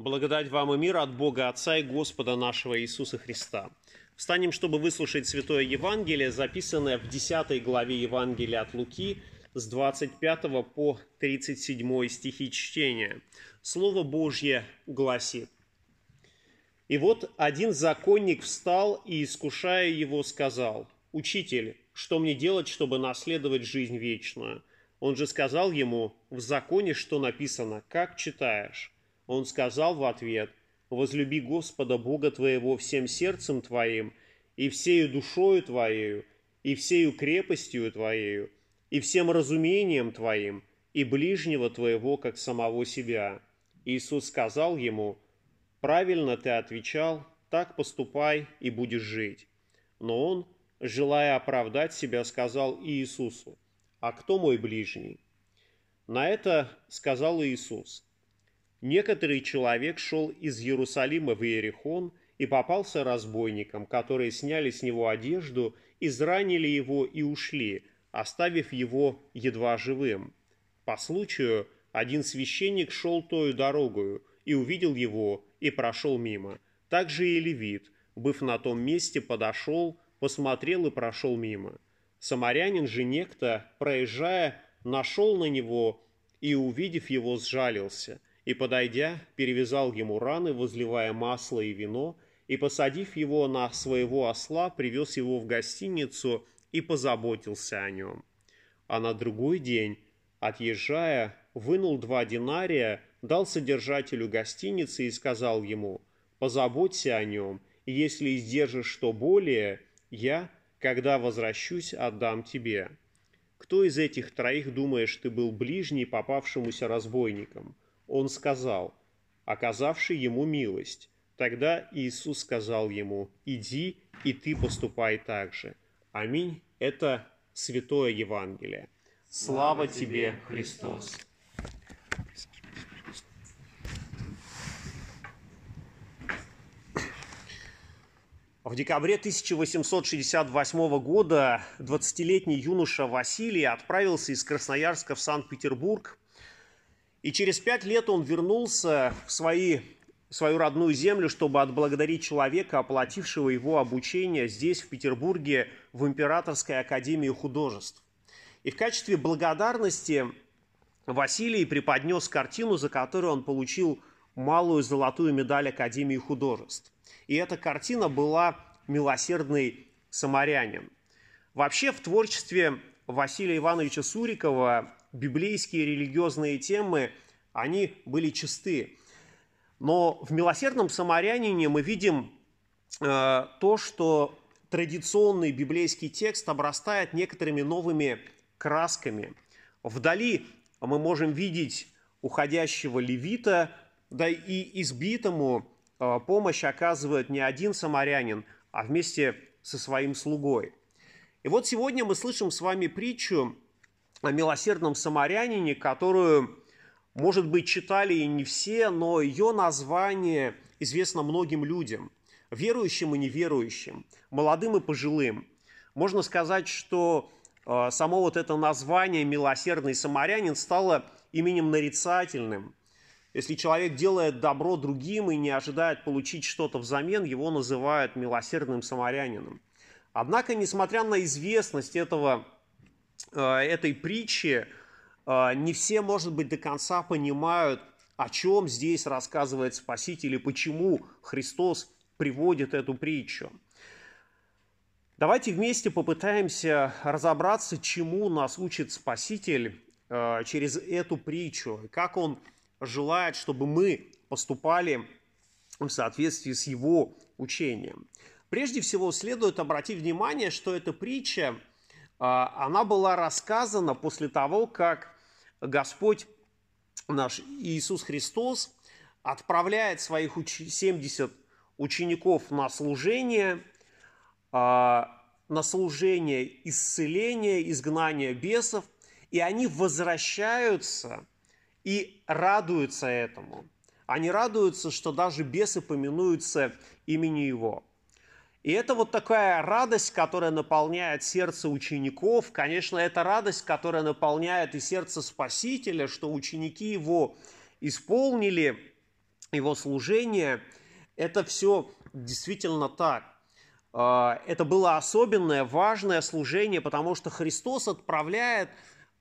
Благодать вам и мир от Бога Отца и Господа нашего Иисуса Христа. Встанем, чтобы выслушать Святое Евангелие, записанное в 10 главе Евангелия от Луки с 25 по 37 стихи чтения. Слово Божье гласит. «И вот один законник встал и, искушая его, сказал, «Учитель, что мне делать, чтобы наследовать жизнь вечную?» Он же сказал ему, «В законе что написано, как читаешь?» Он сказал в ответ, «Возлюби Господа Бога твоего всем сердцем твоим, и всею душою твоею, и всею крепостью твоею, и всем разумением твоим, и ближнего твоего, как самого себя». Иисус сказал ему, «Правильно ты отвечал, так поступай и будешь жить». Но он, желая оправдать себя, сказал Иисусу, «А кто мой ближний?» На это сказал Иисус – Некоторый человек шел из Иерусалима в Иерихон и попался разбойникам, которые сняли с него одежду, изранили его и ушли, оставив его едва живым. По случаю один священник шел тою дорогою и увидел его и прошел мимо. Также и левит, быв на том месте, подошел, посмотрел и прошел мимо. Самарянин же некто, проезжая, нашел на него и, увидев его, сжалился – и, подойдя, перевязал ему раны, возливая масло и вино, и, посадив его на своего осла, привез его в гостиницу и позаботился о нем. А на другой день, отъезжая, вынул два динария, дал содержателю гостиницы и сказал ему, «Позаботься о нем, и если издержишь что более, я, когда возвращусь, отдам тебе». Кто из этих троих, думаешь, ты был ближний попавшемуся разбойникам? Он сказал, оказавший ему милость. Тогда Иисус сказал ему, иди, и ты поступай так же. Аминь. Это Святое Евангелие. Слава тебе, Христос! В декабре 1868 года 20-летний юноша Василий отправился из Красноярска в Санкт-Петербург и через пять лет он вернулся в свои, свою родную землю, чтобы отблагодарить человека, оплатившего его обучение здесь, в Петербурге, в Императорской академии художеств. И в качестве благодарности Василий преподнес картину, за которую он получил малую золотую медаль Академии художеств. И эта картина была «Милосердный самарянин». Вообще в творчестве Василия Ивановича Сурикова библейские религиозные темы, они были чисты. Но в «Милосердном самарянине» мы видим э, то, что традиционный библейский текст обрастает некоторыми новыми красками. Вдали мы можем видеть уходящего левита, да и избитому э, помощь оказывает не один самарянин, а вместе со своим слугой. И вот сегодня мы слышим с вами притчу о милосердном самарянине, которую, может быть, читали и не все, но ее название известно многим людям, верующим и неверующим, молодым и пожилым. Можно сказать, что э, само вот это название «милосердный самарянин» стало именем нарицательным. Если человек делает добро другим и не ожидает получить что-то взамен, его называют милосердным самарянином. Однако, несмотря на известность этого этой притчи э, не все, может быть, до конца понимают, о чем здесь рассказывает Спаситель и почему Христос приводит эту притчу. Давайте вместе попытаемся разобраться, чему нас учит Спаситель э, через эту притчу, как Он желает, чтобы мы поступали в соответствии с Его учением. Прежде всего, следует обратить внимание, что эта притча – а, она была рассказана после того, как Господь наш Иисус Христос отправляет своих 70 учеников на служение, а, на служение исцеления, изгнания бесов, и они возвращаются и радуются этому. Они радуются, что даже бесы поминуются имени Его – и это вот такая радость, которая наполняет сердце учеников. Конечно, это радость, которая наполняет и сердце Спасителя, что ученики его исполнили его служения, это все действительно так. А, это было особенное, важное служение, потому что Христос отправляет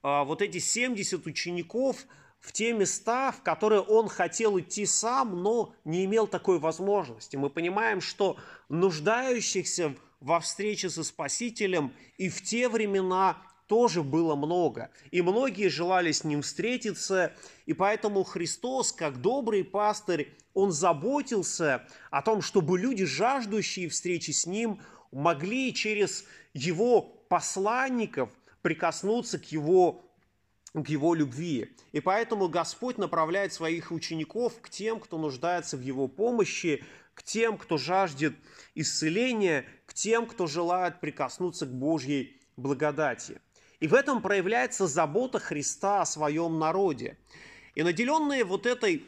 а, вот эти 70 учеников в те места, в которые он хотел идти сам, но не имел такой возможности. Мы понимаем, что нуждающихся во встрече со Спасителем и в те времена тоже было много. И многие желали с ним встретиться, и поэтому Христос, как добрый пастырь, он заботился о том, чтобы люди, жаждущие встречи с ним, могли через его посланников прикоснуться к его к его любви. И поэтому Господь направляет своих учеников к тем, кто нуждается в его помощи, к тем, кто жаждет исцеления, к тем, кто желает прикоснуться к Божьей благодати. И в этом проявляется забота Христа о своем народе. И наделенные вот этой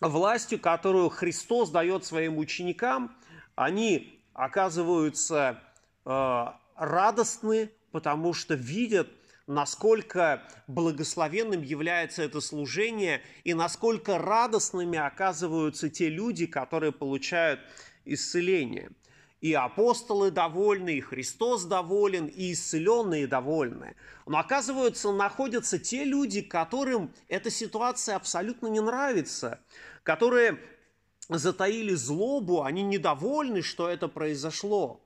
властью, которую Христос дает своим ученикам, они оказываются э, радостны, потому что видят, насколько благословенным является это служение и насколько радостными оказываются те люди, которые получают исцеление. И апостолы довольны, и Христос доволен, и исцеленные довольны. Но оказывается, находятся те люди, которым эта ситуация абсолютно не нравится, которые затаили злобу, они недовольны, что это произошло.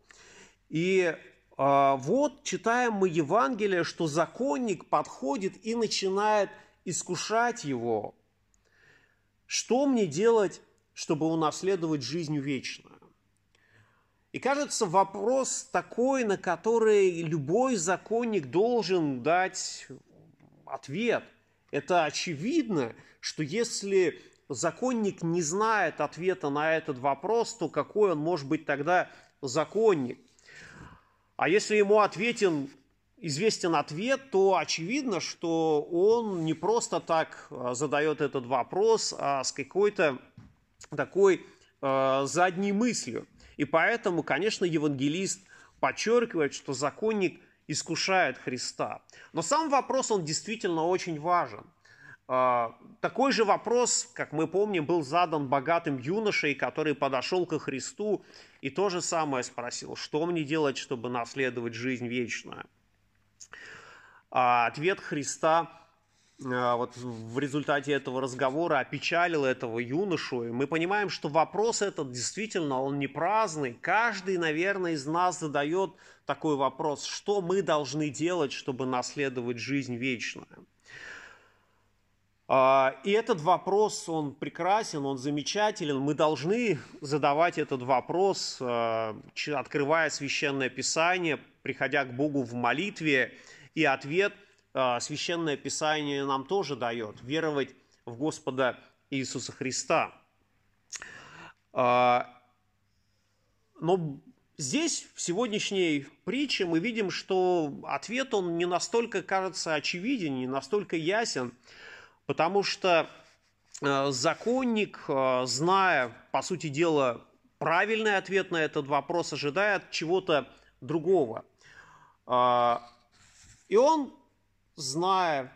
И вот читаем мы Евангелие, что законник подходит и начинает искушать его. Что мне делать, чтобы унаследовать жизнь вечную? И кажется, вопрос такой, на который любой законник должен дать ответ. Это очевидно, что если законник не знает ответа на этот вопрос, то какой он может быть тогда законник? А если ему ответен, известен ответ, то очевидно, что он не просто так а, задает этот вопрос, а с какой-то такой э, задней мыслью. И поэтому, конечно, евангелист подчеркивает, что законник искушает Христа. Но сам вопрос, он действительно очень важен. А, такой же вопрос, как мы помним, был задан богатым юношей, который подошел ко Христу и то же самое спросил, что мне делать, чтобы наследовать жизнь вечную. А ответ Христа а, вот в результате этого разговора опечалил этого юношу. И мы понимаем, что вопрос этот действительно, он не праздный. Каждый, наверное, из нас задает такой вопрос, что мы должны делать, чтобы наследовать жизнь вечную. А, и этот вопрос, он прекрасен, он замечателен. Мы должны задавать этот вопрос, а, открывая священное писание, приходя к Богу в молитве. И ответ – а, Священное Писание нам тоже дает, веровать в Господа Иисуса Христа. Но здесь, в сегодняшней притче, мы видим, что ответ, он не настолько, кажется, очевиден, не настолько ясен, потому что а, законник, зная, по сути дела, правильный ответ на этот вопрос, ожидает чего-то другого. И он зная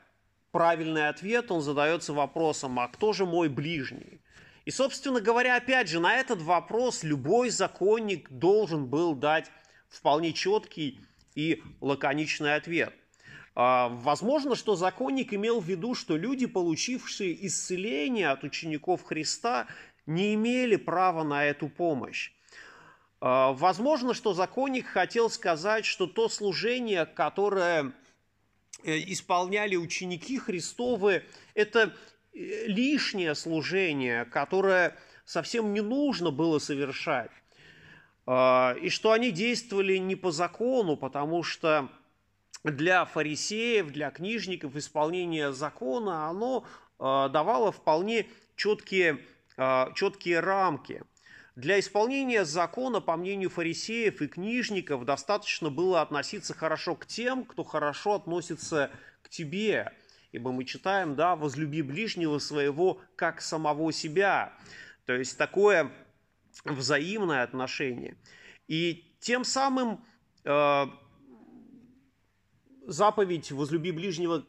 правильный ответ, он задается вопросом, а кто же мой ближний? И, собственно говоря, опять же, на этот вопрос любой законник должен был дать вполне четкий и лаконичный ответ. А, возможно, что законник имел в виду, что люди, получившие исцеление от учеников Христа, не имели права на эту помощь. А, возможно, что законник хотел сказать, что то служение, которое Э, исполняли ученики Христовы, это э, лишнее служение, которое совсем не нужно было совершать. А, и что они действовали не по закону, потому что для фарисеев, для книжников исполнение закона, оно а, давало вполне четкие, а, четкие рамки – для исполнения закона, по мнению фарисеев и книжников, достаточно было относиться хорошо к тем, кто хорошо относится к тебе. Ибо мы читаем, да, возлюби ближнего своего, как самого себя. То есть такое взаимное отношение. И тем самым э, заповедь возлюби ближнего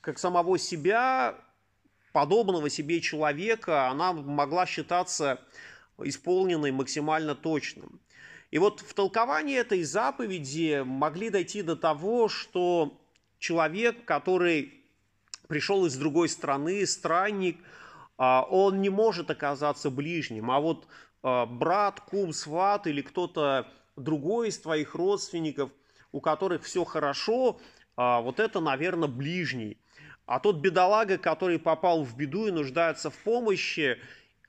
как самого себя подобного себе человека, она могла считаться исполненной максимально точным. И вот в толковании этой заповеди могли дойти до того, что человек, который пришел из другой страны, странник, а, он не может оказаться ближним. А вот а, брат, кум, сват или кто-то другой из твоих родственников, у которых все хорошо, а, вот это, наверное, ближний. А тот бедолага, который попал в беду и нуждается в помощи,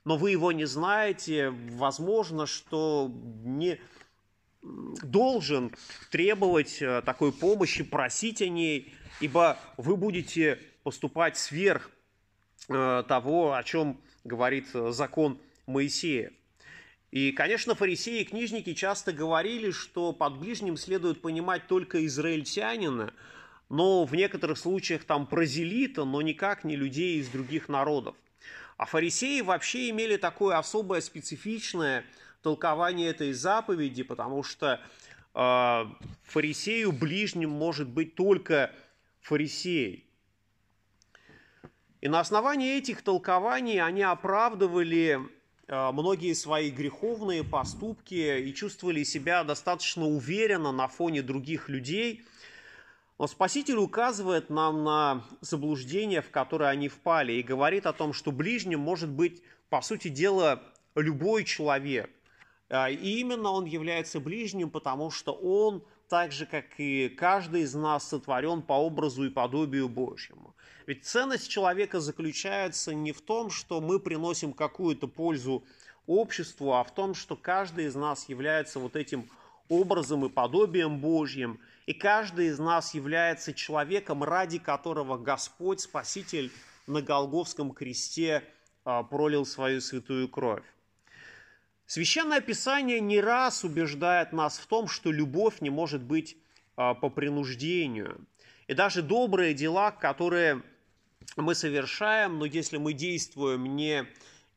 но вы его не знаете, возможно, что не должен требовать э, такой помощи, просить о ней, ибо вы будете поступать сверх э, того, о чем говорит э, закон Моисея. И, конечно, фарисеи и книжники часто говорили, что под ближним следует понимать только израильтянина, но в некоторых случаях там прозелита, но никак не людей из других народов. А фарисеи вообще имели такое особое специфичное толкование этой заповеди, потому что э, фарисею ближним может быть только фарисей. И на основании этих толкований они оправдывали многие свои греховные поступки и чувствовали себя достаточно уверенно на фоне других людей. Но Спаситель указывает нам на заблуждение, в которое они впали, и говорит о том, что ближним может быть, по сути дела, любой человек. Э, и именно он является ближним, потому что он, так же как и каждый из нас, сотворен по образу и подобию Божьему. Ведь ценность человека заключается не в том, что мы приносим какую-то пользу обществу, а в том, что каждый из нас является вот этим образом и подобием Божьим, и каждый из нас является человеком, ради которого Господь, Спаситель на Голговском кресте а, пролил свою святую кровь. Священное Писание не раз убеждает нас в том, что любовь не может быть а, по принуждению. И даже добрые дела, которые мы совершаем, но если мы действуем не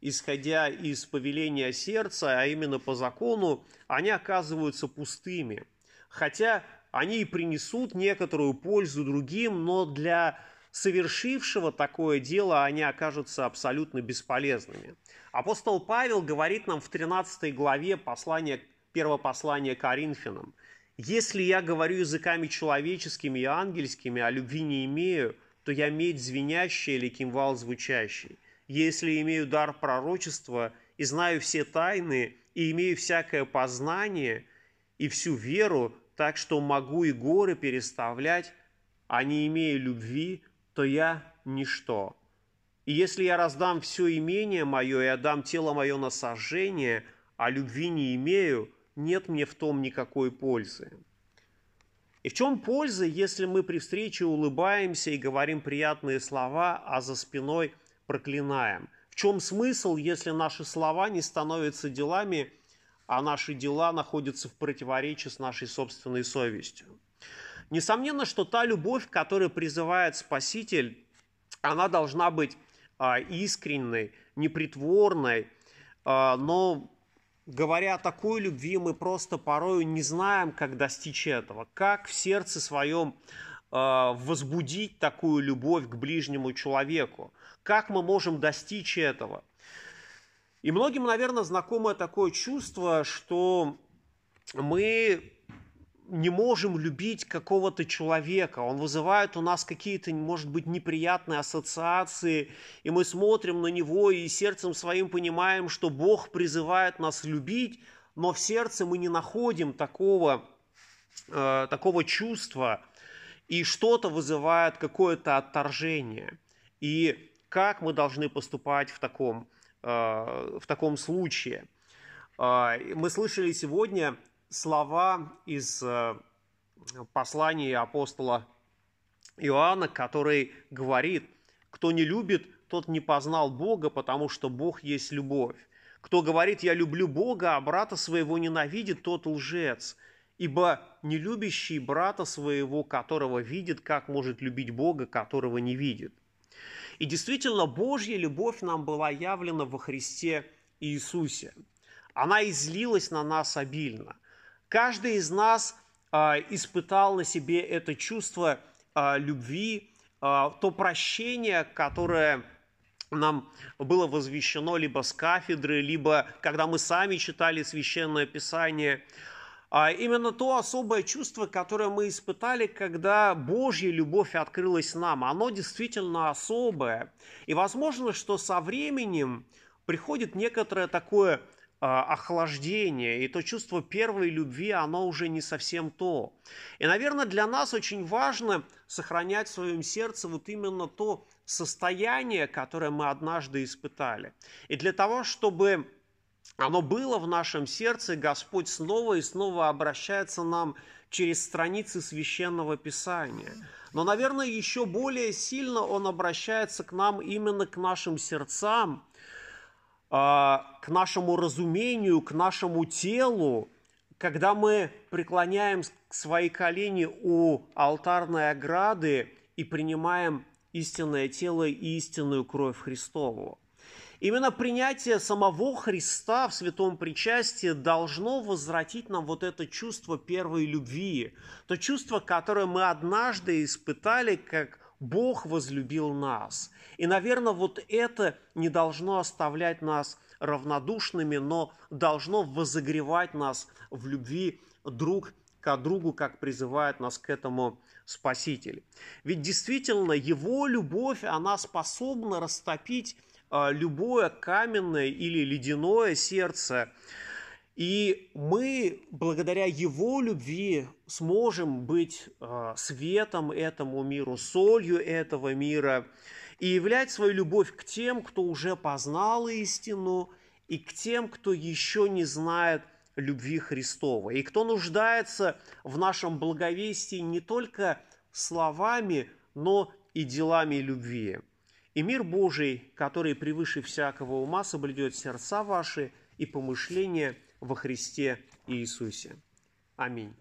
исходя из повеления сердца, а именно по закону, они оказываются пустыми. Хотя они и принесут некоторую пользу другим, но для совершившего такое дело они окажутся абсолютно бесполезными. Апостол Павел говорит нам в 13 главе послания, первого послания Коринфянам, «Если я говорю языками человеческими и ангельскими, а любви не имею, то я медь звенящая или кимвал звучащий. Если имею дар пророчества и знаю все тайны, и имею всякое познание и всю веру, так что могу и горы переставлять, а не имея любви, то я ничто. И если я раздам все имение мое и отдам тело мое на сожжение, а любви не имею, нет мне в том никакой пользы. И в чем польза, если мы при встрече улыбаемся и говорим приятные слова, а за спиной проклинаем? В чем смысл, если наши слова не становятся делами, а наши дела находятся в противоречии с нашей собственной совестью? Несомненно, что та любовь, которую призывает Спаситель, она должна быть а, искренней, непритворной, а, но говоря о такой любви, мы просто порою не знаем, как достичь этого, как в сердце своем э, возбудить такую любовь к ближнему человеку, как мы можем достичь этого. И многим, наверное, знакомо такое чувство, что мы не можем любить какого-то человека, он вызывает у нас какие-то, может быть, неприятные ассоциации, и мы смотрим на него и сердцем своим понимаем, что Бог призывает нас любить, но в сердце мы не находим такого, э, такого чувства, и что-то вызывает какое-то отторжение. И как мы должны поступать в таком, э, в таком случае? Э, мы слышали сегодня слова из э, послания апостола Иоанна, который говорит, кто не любит, тот не познал Бога, потому что Бог есть любовь. Кто говорит, я люблю Бога, а брата своего ненавидит, тот лжец. Ибо не любящий брата своего, которого видит, как может любить Бога, которого не видит. И действительно, Божья любовь нам была явлена во Христе Иисусе. Она излилась на нас обильно – Каждый из нас а, испытал на себе это чувство а, любви, а, то прощение, которое нам было возвещено либо с кафедры, либо когда мы сами читали священное писание. А именно то особое чувство, которое мы испытали, когда Божья любовь открылась нам, оно действительно особое. И возможно, что со временем приходит некоторое такое охлаждение, и то чувство первой любви, оно уже не совсем то. И, наверное, для нас очень важно сохранять в своем сердце вот именно то состояние, которое мы однажды испытали. И для того, чтобы оно было в нашем сердце, Господь снова и снова обращается нам через страницы священного писания. Но, наверное, еще более сильно Он обращается к нам именно к нашим сердцам, а, к нашему разумению, к нашему телу, когда мы преклоняем свои колени у алтарной ограды и принимаем истинное тело и истинную кровь Христову. Именно принятие самого Христа в святом причастии должно возвратить нам вот это чувство первой любви, то чувство, которое мы однажды испытали, как Бог возлюбил нас. И, наверное, вот это не должно оставлять нас равнодушными, но должно возогревать нас в любви друг к другу, как призывает нас к этому Спаситель. Ведь действительно Его любовь, она способна растопить а, любое каменное или ледяное сердце. И мы, благодаря Его любви, сможем быть э, светом этому миру, солью этого мира и являть свою любовь к тем, кто уже познал истину, и к тем, кто еще не знает любви Христова, и кто нуждается в нашем благовестии не только словами, но и делами любви. И мир Божий, который превыше всякого ума, соблюдет сердца ваши и помышления – во Христе Иисусе. Аминь.